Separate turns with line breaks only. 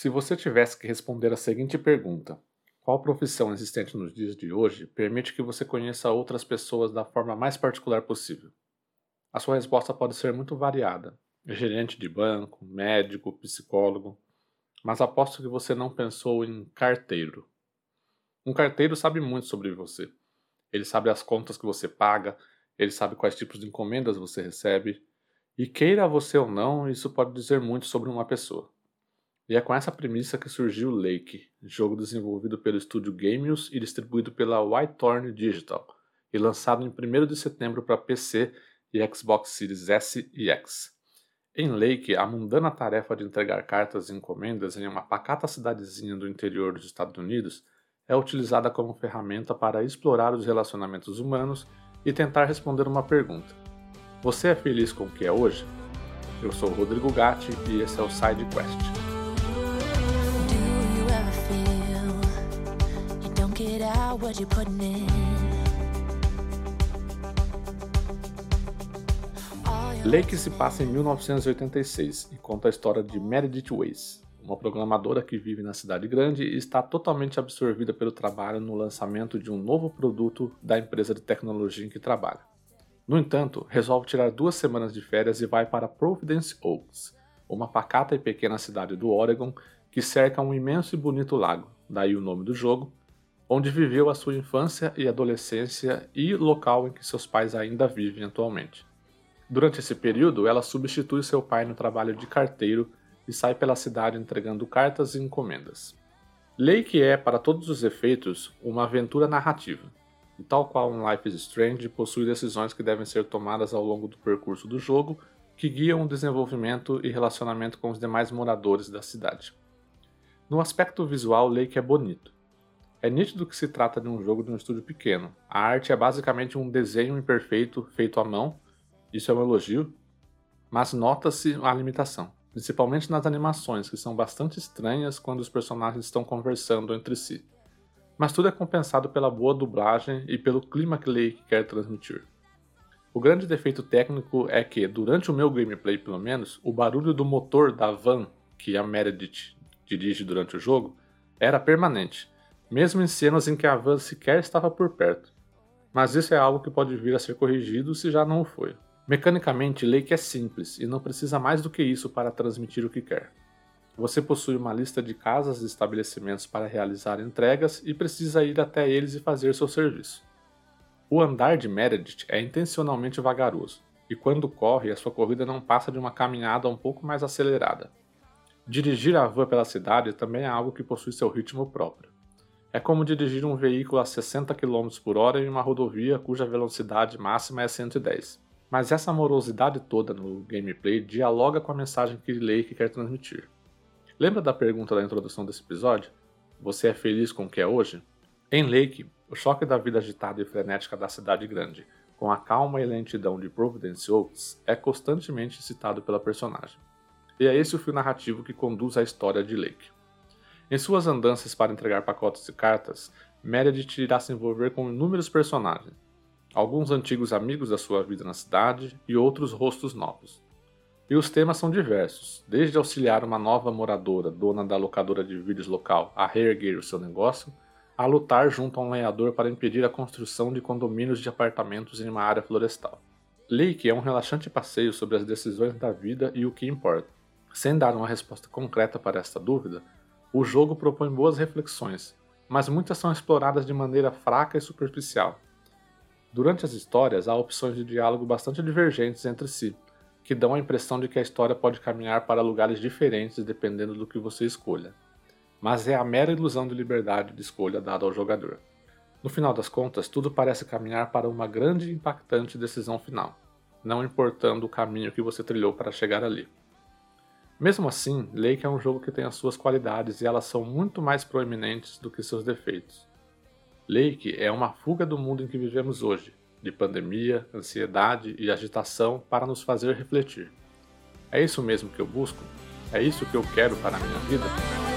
Se você tivesse que responder a seguinte pergunta: qual profissão existente nos dias de hoje permite que você conheça outras pessoas da forma mais particular possível? A sua resposta pode ser muito variada: gerente de banco, médico, psicólogo, mas aposto que você não pensou em carteiro. Um carteiro sabe muito sobre você. Ele sabe as contas que você paga, ele sabe quais tipos de encomendas você recebe, e queira você ou não, isso pode dizer muito sobre uma pessoa. E é com essa premissa que surgiu Lake, jogo desenvolvido pelo estúdio Gamius e distribuído pela Whitehorn Digital, e lançado em 1 de setembro para PC e Xbox Series S e X. Em Lake, a mundana tarefa de entregar cartas e encomendas em uma pacata cidadezinha do interior dos Estados Unidos é utilizada como ferramenta para explorar os relacionamentos humanos e tentar responder uma pergunta: Você é feliz com o que é hoje? Eu sou Rodrigo Gatti e esse é o Side Quest. What you're putting in. Lake se passa em 1986 e conta a história de Meredith Weiss, uma programadora que vive na cidade grande e está totalmente absorvida pelo trabalho no lançamento de um novo produto da empresa de tecnologia em que trabalha. No entanto, resolve tirar duas semanas de férias e vai para Providence Oaks, uma pacata e pequena cidade do Oregon que cerca um imenso e bonito lago, daí o nome do jogo, onde viveu a sua infância e adolescência e local em que seus pais ainda vivem atualmente. Durante esse período, ela substitui seu pai no trabalho de carteiro e sai pela cidade entregando cartas e encomendas. Lake é, para todos os efeitos, uma aventura narrativa, e tal qual um Life is Strange, possui decisões que devem ser tomadas ao longo do percurso do jogo que guiam o desenvolvimento e relacionamento com os demais moradores da cidade. No aspecto visual, Lake é bonito. É nítido que se trata de um jogo de um estúdio pequeno. A arte é basicamente um desenho imperfeito feito à mão, isso é um elogio, mas nota-se a limitação, principalmente nas animações, que são bastante estranhas quando os personagens estão conversando entre si. Mas tudo é compensado pela boa dublagem e pelo clima que Lake quer transmitir. O grande defeito técnico é que, durante o meu gameplay pelo menos, o barulho do motor da van que a Meredith dirige durante o jogo era permanente mesmo em cenas em que a van sequer estava por perto. Mas isso é algo que pode vir a ser corrigido se já não foi. Mecanicamente, Lake é simples e não precisa mais do que isso para transmitir o que quer. Você possui uma lista de casas e estabelecimentos para realizar entregas e precisa ir até eles e fazer seu serviço. O andar de Meredith é intencionalmente vagaroso, e quando corre, a sua corrida não passa de uma caminhada um pouco mais acelerada. Dirigir a van pela cidade também é algo que possui seu ritmo próprio. É como dirigir um veículo a 60 km por hora em uma rodovia cuja velocidade máxima é 110. Mas essa morosidade toda no gameplay dialoga com a mensagem que Lake quer transmitir. Lembra da pergunta da introdução desse episódio? Você é feliz com o que é hoje? Em Lake, o choque da vida agitada e frenética da cidade grande, com a calma e lentidão de Providence Oaks, é constantemente citado pela personagem. E é esse o fio narrativo que conduz a história de Lake. Em suas andanças para entregar pacotes de cartas, Meredith irá se envolver com inúmeros personagens, alguns antigos amigos da sua vida na cidade e outros rostos novos. E os temas são diversos, desde auxiliar uma nova moradora, dona da locadora de vídeos local, a reerguer o seu negócio, a lutar junto a um lenhador para impedir a construção de condomínios de apartamentos em uma área florestal. Lake é um relaxante passeio sobre as decisões da vida e o que importa. Sem dar uma resposta concreta para esta dúvida, o jogo propõe boas reflexões, mas muitas são exploradas de maneira fraca e superficial. Durante as histórias, há opções de diálogo bastante divergentes entre si, que dão a impressão de que a história pode caminhar para lugares diferentes dependendo do que você escolha. Mas é a mera ilusão de liberdade de escolha dada ao jogador. No final das contas, tudo parece caminhar para uma grande e impactante decisão final, não importando o caminho que você trilhou para chegar ali. Mesmo assim, Lake é um jogo que tem as suas qualidades e elas são muito mais proeminentes do que seus defeitos. Lake é uma fuga do mundo em que vivemos hoje, de pandemia, ansiedade e agitação para nos fazer refletir. É isso mesmo que eu busco? É isso que eu quero para a minha vida?